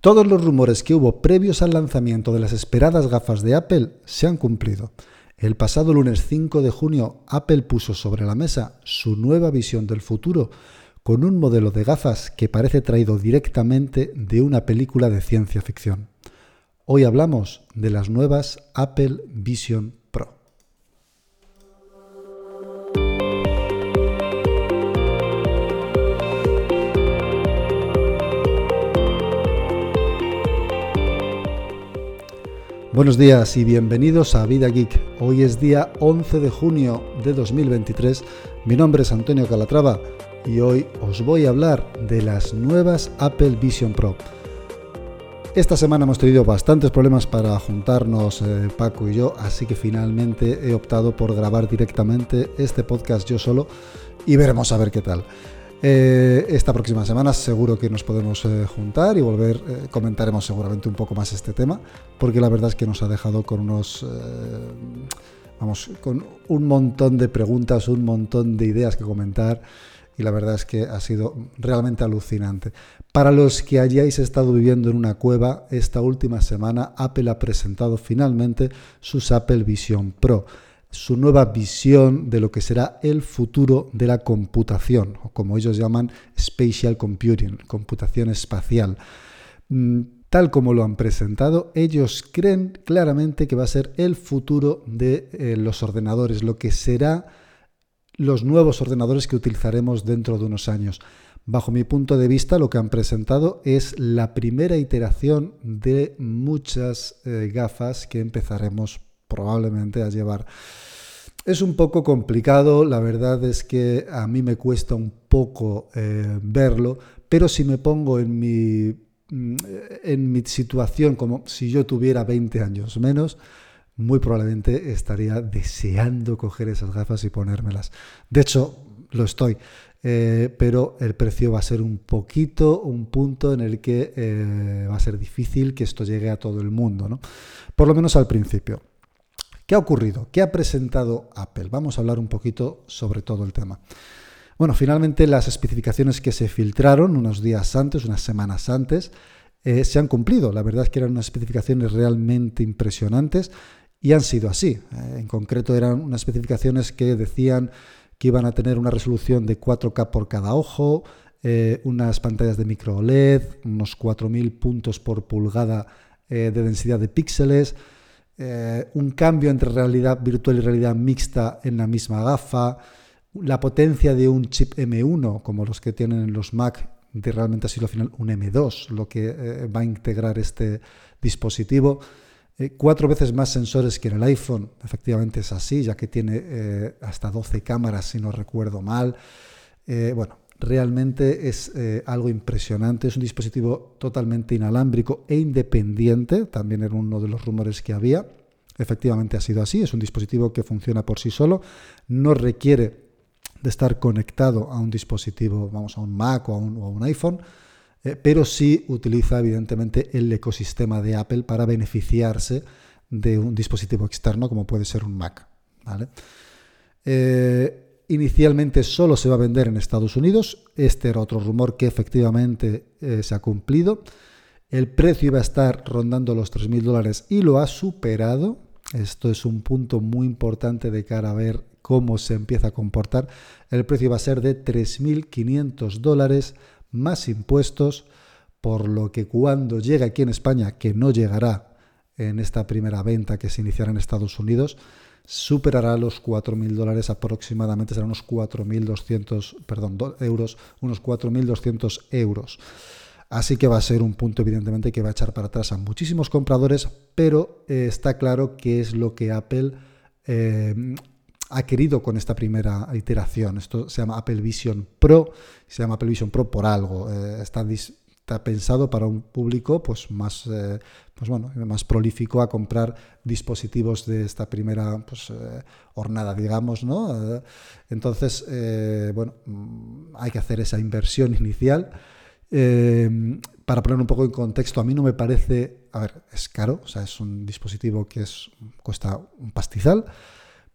Todos los rumores que hubo previos al lanzamiento de las esperadas gafas de Apple se han cumplido. El pasado lunes 5 de junio, Apple puso sobre la mesa su nueva visión del futuro con un modelo de gafas que parece traído directamente de una película de ciencia ficción. Hoy hablamos de las nuevas Apple Vision Buenos días y bienvenidos a Vida Geek. Hoy es día 11 de junio de 2023. Mi nombre es Antonio Calatrava y hoy os voy a hablar de las nuevas Apple Vision Pro. Esta semana hemos tenido bastantes problemas para juntarnos eh, Paco y yo, así que finalmente he optado por grabar directamente este podcast yo solo y veremos a ver qué tal. Eh, esta próxima semana seguro que nos podemos eh, juntar y volver, eh, comentaremos seguramente un poco más este tema, porque la verdad es que nos ha dejado con unos, vamos, con un montón de preguntas, un montón de ideas que comentar y la verdad es que ha sido realmente alucinante. Para los que hayáis estado viviendo en una cueva, esta última semana Apple ha presentado finalmente sus Apple Vision Pro su nueva visión de lo que será el futuro de la computación, o como ellos llaman spatial computing, computación espacial. Mm, tal como lo han presentado, ellos creen claramente que va a ser el futuro de eh, los ordenadores, lo que será los nuevos ordenadores que utilizaremos dentro de unos años. Bajo mi punto de vista, lo que han presentado es la primera iteración de muchas eh, gafas que empezaremos probablemente a llevar. Es un poco complicado, la verdad es que a mí me cuesta un poco eh, verlo, pero si me pongo en mi, mm, en mi situación como si yo tuviera 20 años menos, muy probablemente estaría deseando coger esas gafas y ponérmelas. De hecho, lo estoy. Eh, pero el precio va a ser un poquito, un punto en el que eh, va a ser difícil que esto llegue a todo el mundo, ¿no? Por lo menos al principio. ¿Qué ha ocurrido? ¿Qué ha presentado Apple? Vamos a hablar un poquito sobre todo el tema. Bueno, finalmente las especificaciones que se filtraron unos días antes, unas semanas antes, eh, se han cumplido. La verdad es que eran unas especificaciones realmente impresionantes y han sido así. Eh, en concreto eran unas especificaciones que decían que iban a tener una resolución de 4K por cada ojo, eh, unas pantallas de micro OLED, unos 4.000 puntos por pulgada de densidad de píxeles, eh, un cambio entre realidad virtual y realidad mixta en la misma gafa, la potencia de un chip M1, como los que tienen los Mac, de realmente ha sido al final un M2, lo que eh, va a integrar este dispositivo. Eh, cuatro veces más sensores que en el iPhone, efectivamente es así, ya que tiene hasta 12 cámaras, si no recuerdo mal. bueno, realmente es algo impresionante. Es un dispositivo totalmente inalámbrico e independiente, también era uno de los rumores que había. Efectivamente ha sido así, es un dispositivo que funciona por sí solo, no requiere de estar conectado a un dispositivo, vamos, a un Mac o a un, iPhone, eh, pero sí utiliza evidentemente el ecosistema de Apple para beneficiarse de un dispositivo externo como puede ser un Mac. Eh, Inicialmente solo se va a vender en Estados Unidos. Este era otro rumor que efectivamente eh, se ha cumplido. El precio iba a estar rondando los 3.000 dólares y lo ha superado. Esto es un punto muy importante de cara a ver cómo se empieza a comportar. El precio va a ser de 3.500 dólares más impuestos, por lo que cuando llegue aquí en España, que no llegará en esta primera venta que se iniciará en Estados Unidos, superará los 4.000 dólares aproximadamente, serán unos 4.200 perdón, euros, unos 4.200 euros. Así que va a ser un punto evidentemente que va a echar para atrás a muchísimos compradores, pero eh, está claro que es lo que Apple eh, ha querido con esta primera iteración. Esto se llama Apple Vision Pro, se llama Apple Vision Pro por algo. Eh, está pensado para un público pues más, eh, pues bueno, más prolífico a comprar dispositivos de esta primera pues, eh, hornada, digamos, ¿no? Eh, entonces, bueno, mm, hay que hacer esa inversión inicial. para poner un poco en contexto, a mí no me parece, a ver, es caro, o sea, es un dispositivo que es, cuesta un pastizal,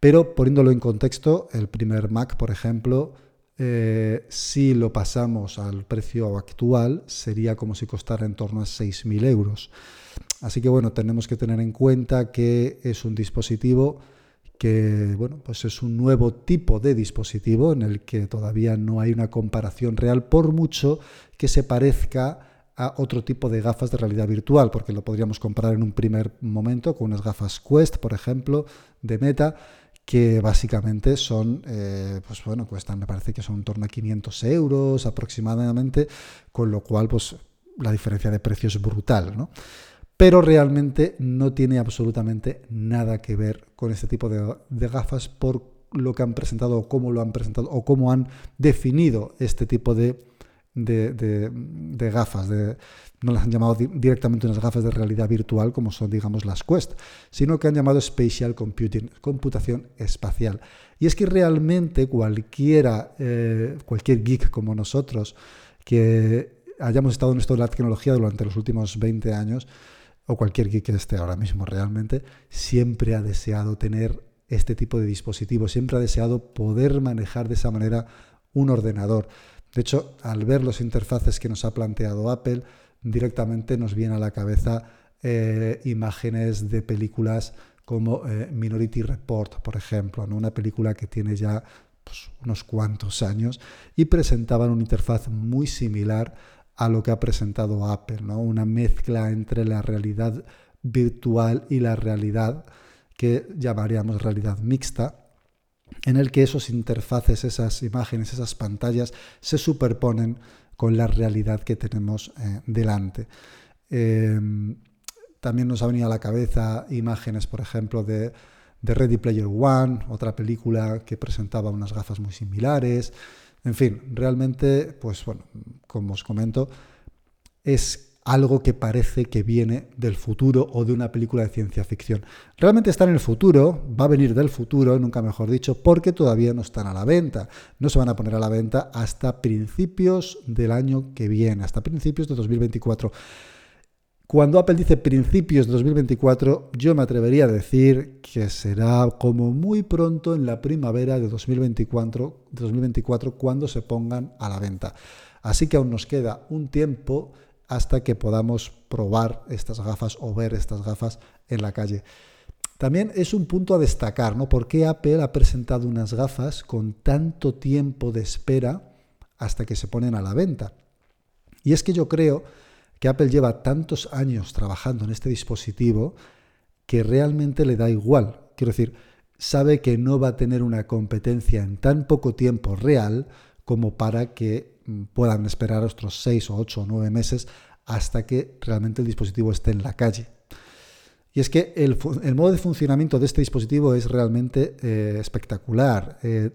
pero poniéndolo en contexto, el primer Mac, por ejemplo, eh, si lo pasamos al precio actual, sería como si costara en torno a 6.000 euros. Así que bueno, tenemos que tener en cuenta que es un dispositivo que bueno, pues es un nuevo tipo de dispositivo en el que todavía no hay una comparación real, por mucho que se parezca a otro tipo de gafas de realidad virtual, porque lo podríamos comparar en un primer momento con unas gafas Quest, por ejemplo, de Meta, que básicamente son, eh, pues bueno, cuestan, me parece que son en torno a 500 euros aproximadamente, con lo cual, pues la diferencia de precio es brutal, ¿no? Pero realmente no tiene absolutamente nada que ver con este tipo de, gafas por lo que han presentado o cómo lo han presentado o cómo han definido este tipo de, de gafas, no las han llamado directamente unas gafas de realidad virtual como son, digamos, las Quest, sino que han llamado Spatial Computing, computación espacial. Y es que realmente cualquiera, eh, cualquier geek como nosotros, que hayamos estado en esto de la tecnología durante los últimos 20 años, o cualquier geek que esté ahora mismo realmente, siempre ha deseado tener este tipo de dispositivo, siempre ha deseado poder manejar de esa manera un ordenador. De hecho, al ver los interfaces que nos ha planteado Apple, directamente nos viene a la cabeza eh, imágenes de películas como eh, Minority Report, por ejemplo, una película que tiene ya pues, unos cuantos años y presentaban una interfaz muy similar a lo que ha presentado Apple, ¿no? una mezcla entre la realidad virtual y la realidad que llamaríamos realidad mixta, en el que esos interfaces, esas imágenes, esas pantallas se superponen con la realidad que tenemos eh, delante. Em, también nos ha venido a la cabeza imágenes, por ejemplo, de, de, Ready Player One, otra película que presentaba unas gafas muy similares. En fin, realmente, pues bueno, como os comento, es algo que parece que viene del futuro o de una película de ciencia ficción. Realmente está en el futuro, va a venir del futuro, nunca mejor dicho, porque todavía no están a la venta. No se van a poner a la venta hasta principios del año que viene, hasta principios de 2024. Cuando Apple dice principios de 2024, yo me atrevería a decir que será como muy pronto en la primavera de 2024, 2024 cuando se pongan a la venta. Así que aún nos queda un tiempo hasta que podamos probar estas gafas o ver estas gafas en la calle. También es un punto a destacar, ¿no? ¿Por qué Apple ha presentado unas gafas con tanto tiempo de espera hasta que se ponen a la venta? Y es que yo creo que Apple lleva tantos años trabajando en este dispositivo que realmente le da igual. Quiero decir, sabe que no va a tener una competencia en tan poco tiempo real como para que puedan esperar otros 6 o 8 o 9 meses hasta que realmente el dispositivo esté en la calle. Y es que el, modo de funcionamiento de este dispositivo es realmente eh, espectacular. Eh,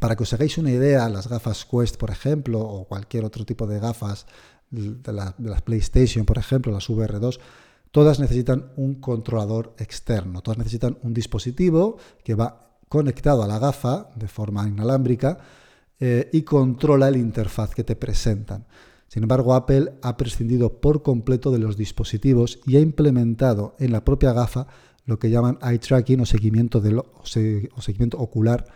para que os hagáis una idea, las gafas Quest, por ejemplo, o cualquier otro tipo de gafas de, la, de las PlayStation, por ejemplo, las VR2, todas necesitan un controlador externo, todas necesitan un dispositivo que va conectado a la gafa de forma inalámbrica eh, y controla el interfaz que te presentan. Sin embargo, Apple ha prescindido por completo de los dispositivos y ha implementado en la propia gafa lo que llaman eye tracking o seguimiento, o seguimiento ocular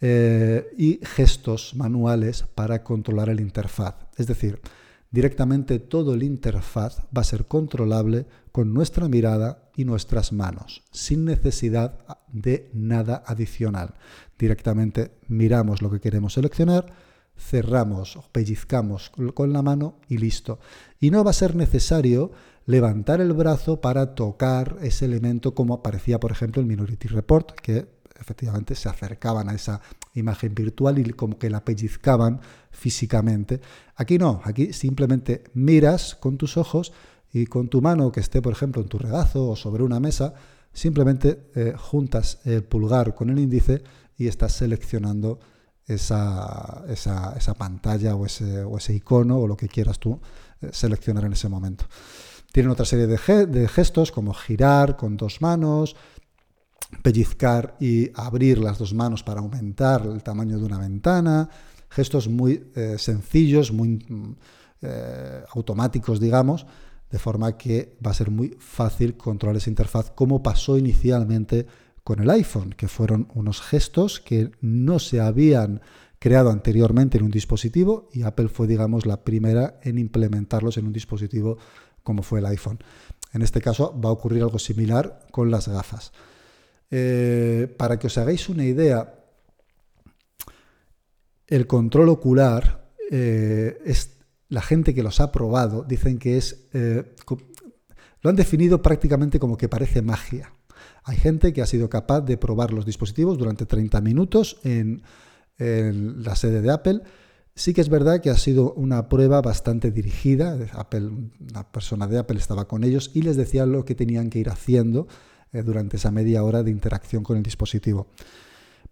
eh, y gestos manuales para controlar el interfaz. Es decir, directamente todo el interfaz va a ser controlable con nuestra mirada y nuestras manos, sin necesidad de nada adicional. Directamente miramos lo que queremos seleccionar, cerramos o pellizcamos con la mano y listo. Y no va a ser necesario levantar el brazo para tocar ese elemento como aparecía, por ejemplo, en Minority Report, que efectivamente se acercaban a esa imagen virtual y como que la pellizcaban físicamente. Aquí no, aquí simplemente miras con tus ojos y con tu mano que esté, por ejemplo, en tu regazo o sobre una mesa, simplemente eh, juntas el pulgar con el índice y estás seleccionando esa, esa, pantalla o ese, o ese, icono o lo que quieras tú eh, seleccionar en ese momento. Tienen otra serie de, gestos como girar con dos manos, pellizcar y abrir las dos manos para aumentar el tamaño de una ventana, gestos muy eh, sencillos, muy mm, automáticos, digamos, de forma que va a ser muy fácil controlar esa interfaz como pasó inicialmente con el iPhone, que fueron unos gestos que no se habían creado anteriormente en un dispositivo y Apple fue, digamos, la primera en implementarlos en un dispositivo como fue el iPhone. En este caso va a ocurrir algo similar con las gafas. Eh, para que os hagáis una idea, el control ocular eh, es la gente que los ha probado dicen que es eh, lo han definido prácticamente como que parece magia. Hay gente que ha sido capaz de probar los dispositivos durante 30 minutos en, la sede de Apple. Sí que es verdad que ha sido una prueba bastante dirigida. Apple, una persona de Apple estaba con ellos y les decía lo que tenían que ir haciendo eh, durante esa media hora de interacción con el dispositivo.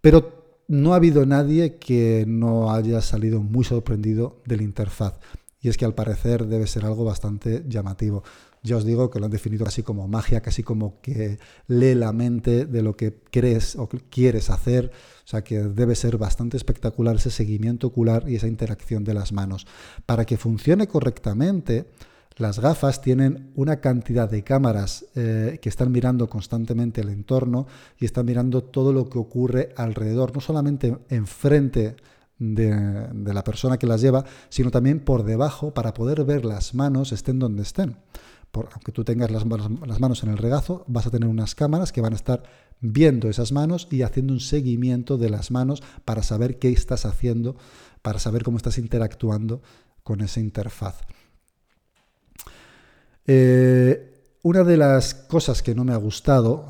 Pero no ha habido nadie que no haya salido muy sorprendido de la interfaz. Y es que al parecer debe ser algo bastante llamativo. Ya os digo que lo han definido casi como magia, casi como que lee la mente de lo que crees o quieres hacer. O sea que debe ser bastante espectacular ese seguimiento ocular y esa interacción de las manos. Para que funcione correctamente, las gafas tienen una cantidad de cámaras eh, que están mirando constantemente el entorno y están mirando todo lo que ocurre alrededor, no solamente enfrente de, la persona que las lleva, sino también por debajo para poder ver las manos estén donde estén aunque tú tengas las manos, en el regazo, vas a tener unas cámaras que van a estar viendo esas manos y haciendo un seguimiento de las manos para saber qué estás haciendo, para saber cómo estás interactuando con esa interfaz. Eh, una de las cosas que no me ha gustado,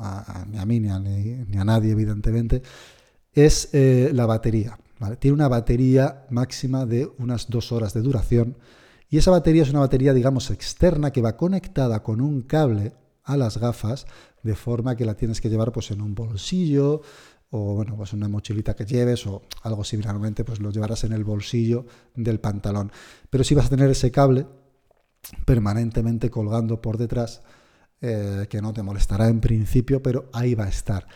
ni a mí ni a, nadie evidentemente, es eh, la batería. Tiene una batería máxima de unas dos horas de duración y esa batería es una batería, digamos, externa que va conectada con un cable a las gafas, de forma que la tienes que llevar pues, en un bolsillo o bueno, pues una mochilita que lleves o algo similarmente, pues lo llevarás en el bolsillo del pantalón. Pero si vas a tener ese cable permanentemente colgando por detrás, eh, que no te molestará en principio, pero ahí va a estar.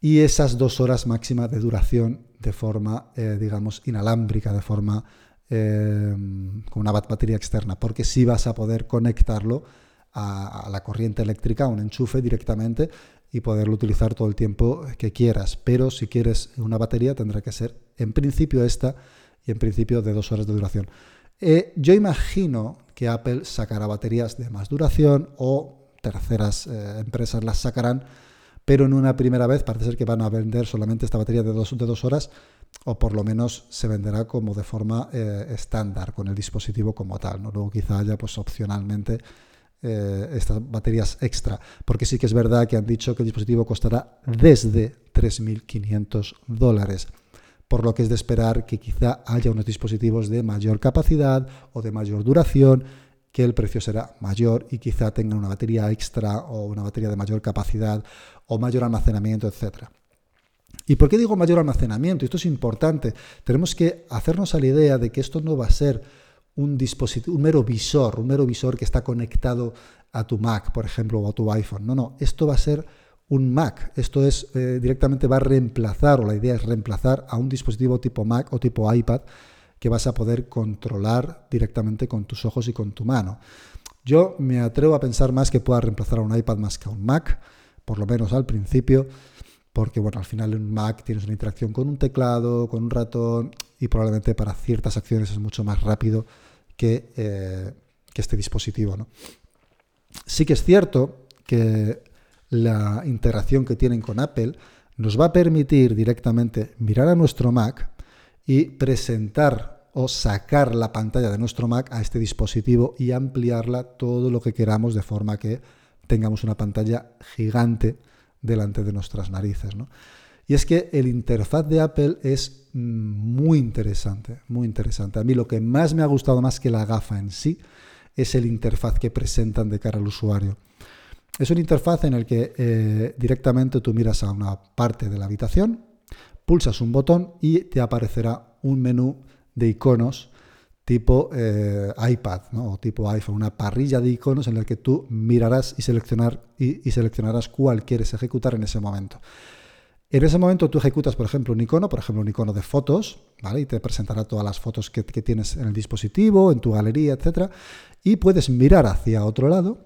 Y esas dos horas máximas de duración de forma, eh, digamos, inalámbrica, de forma Em, con una batería externa, porque si vas a poder conectarlo a, la corriente eléctrica, a un enchufe directamente y poderlo utilizar todo el tiempo que quieras. Pero si quieres una batería tendrá que ser en principio esta y en principio de dos horas de duración. Eh, yo imagino que Apple sacará baterías de más duración o terceras eh, empresas las sacarán, pero en una primera vez parece ser que van a vender solamente esta batería de dos, de dos horas o por lo menos se venderá como de forma eh, estándar con el dispositivo como tal. ¿no? Luego quizá haya pues opcionalmente eh, estas baterías extra, porque sí que es verdad que han dicho que el dispositivo costará desde 3.500 dólares, por lo que es de esperar que quizá haya unos dispositivos de mayor capacidad o de mayor duración, que el precio será mayor y quizá tengan una batería extra o una batería de mayor capacidad o mayor almacenamiento, etcétera. ¿Y por qué digo mayor almacenamiento? Esto es importante. Tenemos que hacernos a la idea de que esto no va a ser un dispositivo, un mero visor, un mero visor que está conectado a tu Mac, por ejemplo, o a tu iPhone. No, no, esto va a ser un Mac. Esto es eh, directamente va a reemplazar, o la idea es reemplazar a un dispositivo tipo Mac o tipo iPad que vas a poder controlar directamente con tus ojos y con tu mano. Yo me atrevo a pensar más que pueda reemplazar a un iPad más que a un Mac, por lo menos al principio porque bueno, al final en un Mac tienes una interacción con un teclado, con un ratón y probablemente para ciertas acciones es mucho más rápido que, eh, este dispositivo. Sí que es cierto que la interacción que tienen con Apple nos va a permitir directamente mirar a nuestro Mac y presentar o sacar la pantalla de nuestro Mac a este dispositivo y ampliarla todo lo que queramos de forma que tengamos una pantalla gigante delante de nuestras narices. Y es que el interfaz de Apple es mm, muy interesante, muy interesante. A mí lo que más me ha gustado más que la gafa en sí es el interfaz que presentan de cara al usuario. Es un interfaz en el que eh, directamente tú miras a una parte de la habitación, pulsas un botón y te aparecerá un menú de iconos tipo eh, iPad o tipo iPhone, una parrilla de iconos en la que tú mirarás y, seleccionar, y, seleccionarás cuál quieres ejecutar en ese momento. En ese momento tú ejecutas, por ejemplo, un icono, por ejemplo, un icono de fotos, ¿vale? Y te presentará todas las fotos que, que tienes en el dispositivo, en tu galería, etc. Y puedes mirar hacia otro lado,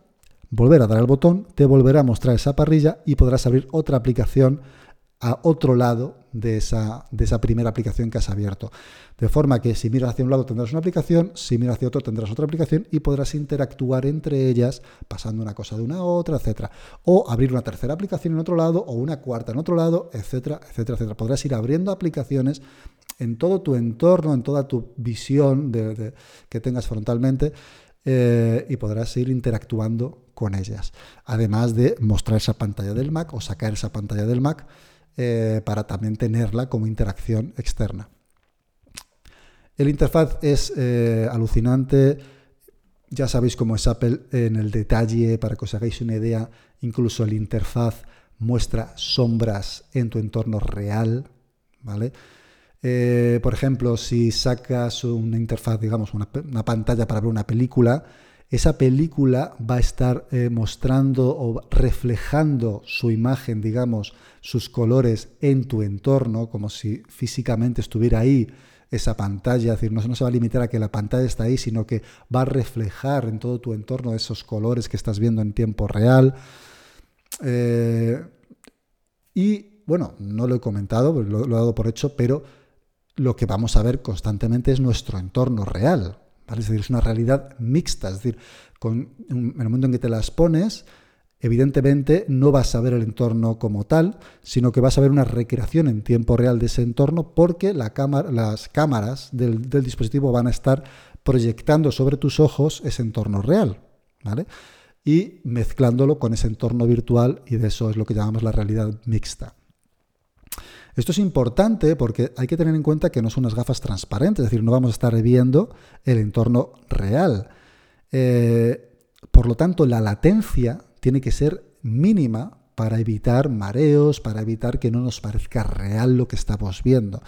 volver a dar al botón, te volverá a mostrar esa parrilla y podrás abrir otra aplicación a otro lado de esa, de esa primera aplicación que has abierto. De forma que si miras hacia un lado tendrás una aplicación, si miras hacia otro tendrás otra aplicación y podrás interactuar entre ellas pasando una cosa de una a otra, etcétera. O abrir una tercera aplicación en otro lado o una cuarta en otro lado, etcétera, etcétera, etcétera. Podrás ir abriendo aplicaciones en todo tu entorno, en toda tu visión que tengas frontalmente eh, y podrás ir interactuando con ellas. Además de mostrar esa pantalla del Mac o sacar esa pantalla del Mac eh, para también tenerla como interacción externa. El interfaz es eh, alucinante. Ya sabéis cómo es Apple en el detalle, para que os hagáis una idea, incluso el interfaz muestra sombras en tu entorno real, ¿vale? Eh, por ejemplo, si sacas una interfaz, digamos, una, pantalla para ver una película, esa película va a estar eh, mostrando o reflejando su imagen, digamos, sus colores en tu entorno, como si físicamente estuviera ahí esa pantalla, es decir, no, se va a limitar a que la pantalla está ahí, sino que va a reflejar en todo tu entorno esos colores que estás viendo en tiempo real. Eh, y bueno, no lo he comentado, lo, lo he dado por hecho, pero lo que vamos a ver constantemente es nuestro entorno real. Es decir, es una realidad mixta. Es decir, en el momento en que te las pones, evidentemente no vas a ver el entorno como tal, sino que vas a ver una recreación en tiempo real de ese entorno porque las cámaras del, dispositivo van a estar proyectando sobre tus ojos ese entorno real. Y mezclándolo con ese entorno virtual y de eso es lo que llamamos la realidad mixta. Esto es importante porque hay que tener en cuenta que no son unas gafas transparentes, es decir, no vamos a estar viendo el entorno real. Eh, por lo tanto, la latencia tiene que ser mínima para evitar mareos, para evitar que no nos parezca real lo que estamos viendo.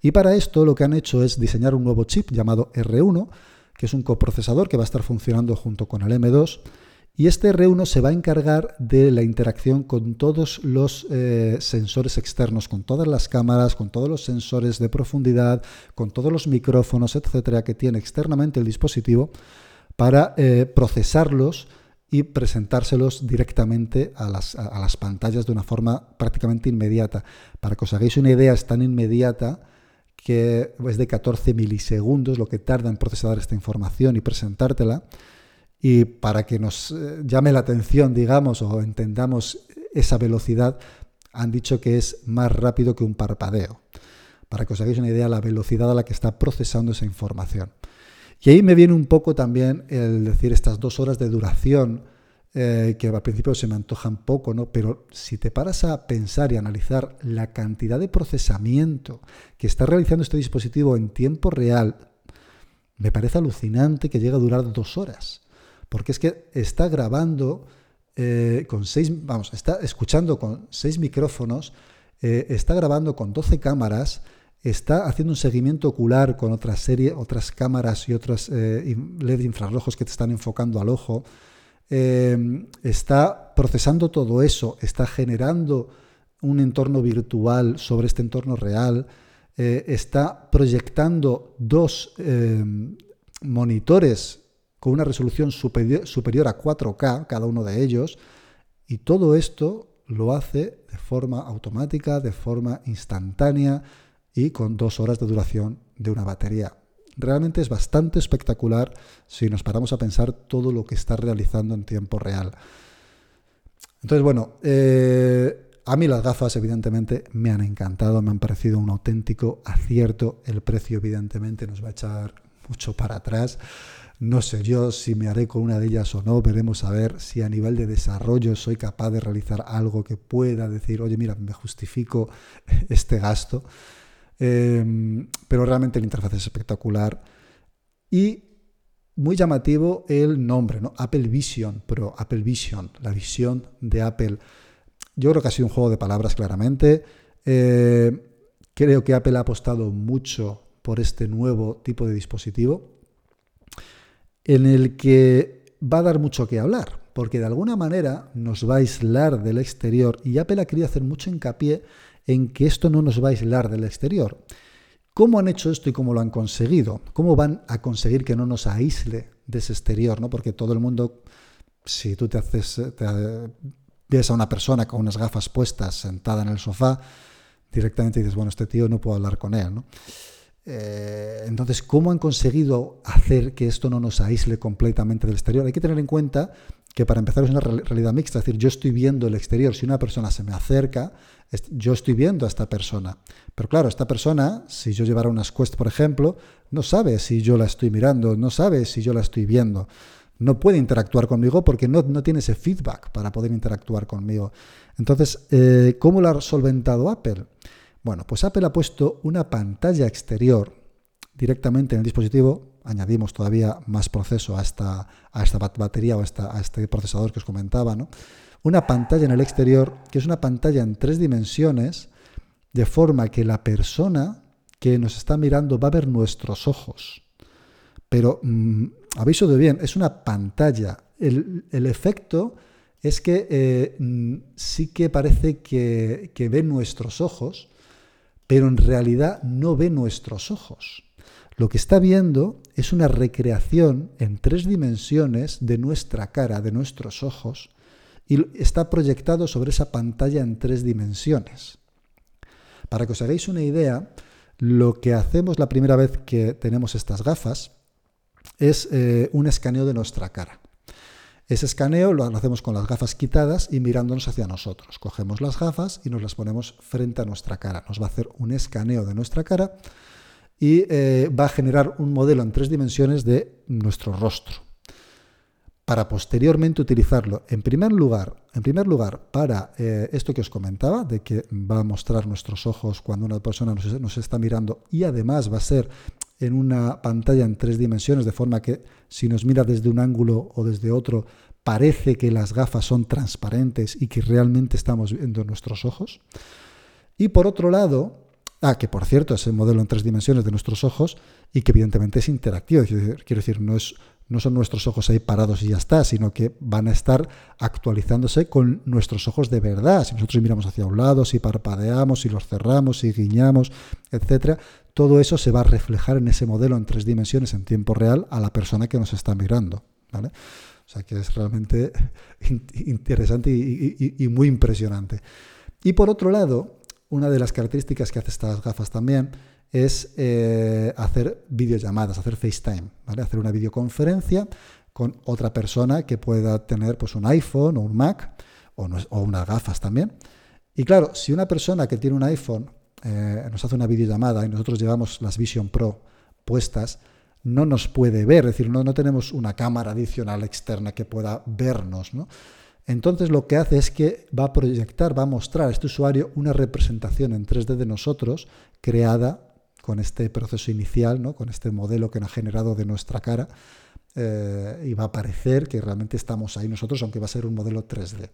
Y para esto lo que han hecho es diseñar un nuevo chip llamado R1, que es un coprocesador que va a estar funcionando junto con el M2 y este R1 se va a encargar de la interacción con todos los eh, sensores externos, con todas las cámaras, con todos los sensores de profundidad, con todos los micrófonos, etcétera, que tiene externamente el dispositivo para eh, procesarlos y presentárselos directamente a las, a las, pantallas de una forma prácticamente inmediata. Para que os hagáis una idea, es tan inmediata que es de 14 milisegundos lo que tarda en procesar esta información y presentártela y para que nos eh, llame la atención, digamos, o entendamos esa velocidad, han dicho que es más rápido que un parpadeo. Para que os hagáis una idea la velocidad a la que está procesando esa información. Y ahí me viene un poco también el decir estas dos horas de duración, eh, que al principio se me antojan poco, ¿no? Pero si te paras a pensar y analizar la cantidad de procesamiento que está realizando este dispositivo en tiempo real, me parece alucinante que llegue a durar dos horas porque es que está grabando eh, con seis, vamos, está escuchando con seis micrófonos, eh, está grabando con 12 cámaras, está haciendo un seguimiento ocular con otra serie, otras cámaras y otros eh, LED infrarrojos que te están enfocando al ojo, está procesando todo eso, está generando un entorno virtual sobre este entorno real, está proyectando dos monitores con una resolución superior, a 4K, cada uno de ellos, y todo esto lo hace de forma automática, de forma instantánea y con dos horas de duración de una batería. Realmente es bastante espectacular si nos paramos a pensar todo lo que está realizando en tiempo real. Entonces, bueno, eh, a mí las gafas evidentemente me han encantado, me han parecido un auténtico acierto. El precio evidentemente nos va a echar mucho para atrás. No sé yo si me haré con una de ellas o no, veremos a ver si a nivel de desarrollo soy capaz de realizar algo que pueda decir, oye, mira, me justifico este gasto. Em, pero realmente la interfaz es espectacular. Y muy llamativo el nombre, ¿no? Apple Vision Pro, Apple Vision, la visión de Apple. Yo creo que ha sido un juego de palabras claramente. Eh, creo que Apple ha apostado mucho por este nuevo tipo de dispositivo en el que va a dar mucho que hablar, porque de alguna manera nos va a aislar del exterior y Apple ha querido hacer mucho hincapié en que esto no nos va a aislar del exterior. ¿Cómo han hecho esto y cómo lo han conseguido? ¿Cómo van a conseguir que no nos aísle de ese exterior? ¿no? Porque todo el mundo, si tú te haces, ves a una persona con unas gafas puestas sentada en el sofá, directamente dices, bueno, este tío no puedo hablar con él, ¿no? Eh, entonces, ¿cómo han conseguido hacer que esto no nos aísle completamente del exterior? Hay que tener en cuenta que para empezar es una realidad mixta, es decir, yo estoy viendo el exterior, si una persona se me acerca, yo estoy viendo a esta persona. Pero claro, esta persona, si yo llevara unas Quest, por ejemplo, no sabe si yo la estoy mirando, no sabe si yo la estoy viendo. No puede interactuar conmigo porque no, no tiene ese feedback para poder interactuar conmigo. Entonces, eh, ¿cómo lo ha solventado Apple? Bueno, pues Apple ha puesto una pantalla exterior directamente en el dispositivo. Añadimos todavía más proceso a esta, batería o a, a este procesador que os comentaba, ¿no? Una pantalla en el exterior, que es una pantalla en tres dimensiones, de forma que la persona que nos está mirando va a ver nuestros ojos. Pero mm, aviso de bien, es una pantalla. El, efecto es que eh, mm, sí que parece que, que ve nuestros ojos, pero en realidad no ve nuestros ojos. Lo que está viendo es una recreación en tres dimensiones de nuestra cara, de nuestros ojos, y está proyectado sobre esa pantalla en tres dimensiones. Para que os hagáis una idea, lo que hacemos la primera vez que tenemos estas gafas es eh, un escaneo de nuestra cara. Ese escaneo lo hacemos con las gafas quitadas y mirándonos hacia nosotros. Cogemos las gafas y nos las ponemos frente a nuestra cara. Nos va a hacer un escaneo de nuestra cara y eh, va a generar un modelo en tres dimensiones de nuestro rostro. Para posteriormente utilizarlo, en primer lugar, en primer lugar para eh, esto que os comentaba, de que va a mostrar nuestros ojos cuando una persona nos, nos está mirando y además va a ser en una pantalla en tres dimensiones, de forma que si nos mira desde un ángulo o desde otro, parece que las gafas son transparentes y que realmente estamos viendo nuestros ojos. Y por otro lado, ah, que por cierto es el modelo en tres dimensiones de nuestros ojos y que evidentemente es interactivo, quiero decir, no, es, no son nuestros ojos ahí parados y ya está, sino que van a estar actualizándose con nuestros ojos de verdad. Si nosotros miramos hacia un lado, si parpadeamos, si los cerramos, si guiñamos, etcétera, todo eso se va a reflejar en ese modelo en tres dimensiones en tiempo real a la persona que nos está mirando. ¿vale? O sea que es realmente interesante y, muy impresionante. Y por otro lado, una de las características que hace estas gafas también es eh, hacer videollamadas, hacer FaceTime, ¿vale? hacer una videoconferencia con otra persona que pueda tener pues, un iPhone o un Mac o, o unas gafas también. Y claro, si una persona que tiene un iPhone eh, nos hace una videollamada y nosotros llevamos las Vision Pro puestas, no nos puede ver, es decir, no, no tenemos una cámara adicional externa que pueda vernos. Entonces lo que hace es que va a proyectar, va a mostrar a este usuario una representación en 3D de nosotros creada con este proceso inicial, ¿no? con este modelo que nos ha generado de nuestra cara, eh, y va a parecer que realmente estamos ahí nosotros, aunque va a ser un modelo 3D.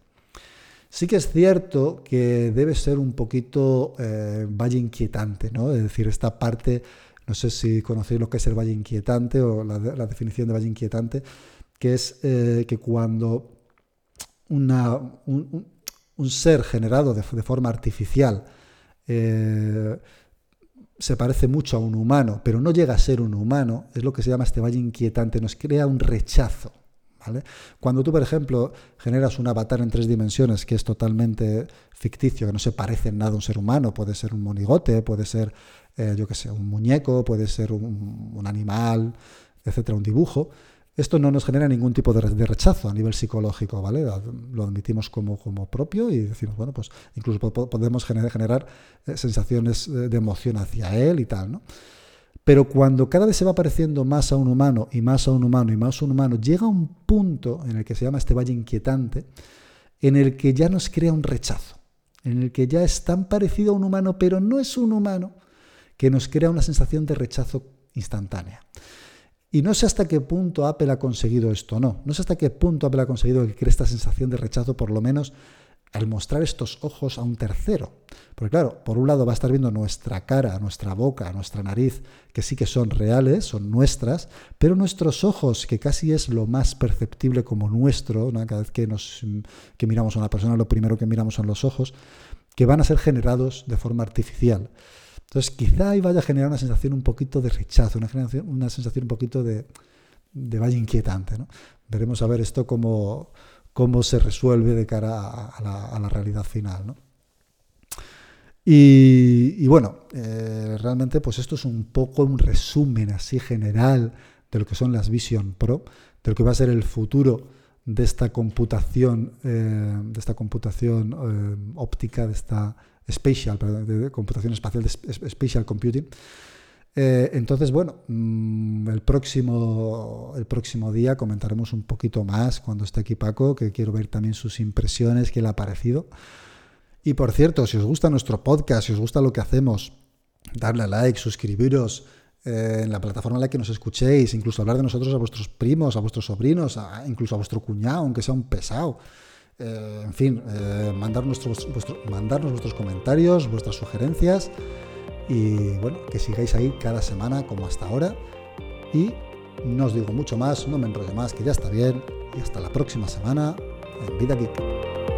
Sí que es cierto que debe ser un poquito eh, valle inquietante, ¿no? Es decir, esta parte, no sé si conocéis lo que es el valle inquietante o la, definición de valle inquietante, que es eh, que cuando una, un, ser generado de, forma artificial eh, se parece mucho a un humano, pero no llega a ser un humano, es lo que se llama este valle inquietante, nos crea un rechazo cuando tú, por ejemplo, generas un avatar en tres dimensiones que es totalmente ficticio, que no se parece en nada a un ser humano, puede ser un monigote, puede ser, eh, yo qué sé, un muñeco, puede ser un, animal, etcétera, un dibujo, esto no nos genera ningún tipo de, rechazo a nivel psicológico, ¿vale? Lo admitimos como, propio y decimos, bueno, pues incluso podemos generar, generar eh, sensaciones eh, de emoción hacia él y tal, ¿no? Pero cuando cada vez se va pareciendo más a un humano y más a un humano y más a un humano, llega un punto en el que se llama este valle inquietante, en el que ya nos crea un rechazo, en el que ya es tan parecido a un humano, pero no es un humano, que nos crea una sensación de rechazo instantánea. Y no sé hasta qué punto Apple ha conseguido esto, no. No sé hasta qué punto Apple ha conseguido que cree esta sensación de rechazo, por lo menos al mostrar estos ojos a un tercero. Porque claro, por un lado va a estar viendo nuestra cara, nuestra boca, nuestra nariz, que sí que son reales, son nuestras, pero nuestros ojos, que casi es lo más perceptible como nuestro, cada vez que, nos, que miramos a una persona, lo primero que miramos son los ojos, que van a ser generados de forma artificial. Entonces quizá ahí vaya a generar una sensación un poquito de rechazo, una, sensación un poquito de, de vaya inquietante. ¿no? Veremos a ver esto como cómo se resuelve de cara a, la, realidad final. Y, bueno, eh, realmente pues esto es un poco un resumen así general de lo que son las Vision Pro, de lo que va a ser el futuro de esta computación, eh, de esta computación eh, óptica, de esta spatial, de, computación espacial, de spatial computing. Entonces, bueno, mm, el, próximo, el próximo día comentaremos un poquito más cuando esté aquí Paco, que quiero ver también sus impresiones, qué le ha parecido. Y por cierto, si os gusta nuestro podcast, si os gusta lo que hacemos, darle a like, suscribiros eh, en la plataforma en la que nos escuchéis, incluso hablar de nosotros a vuestros primos, a vuestros sobrinos, incluso a vuestro cuñado, aunque sea un pesado. Eh, en fin, eh, nuestros, mandarnos vuestros comentarios, vuestras sugerencias y bueno, que sigáis ahí cada semana como hasta ahora. Y no os digo mucho más, no me enrollo más, que ya está bien. Y hasta la próxima semana en Vida Geek.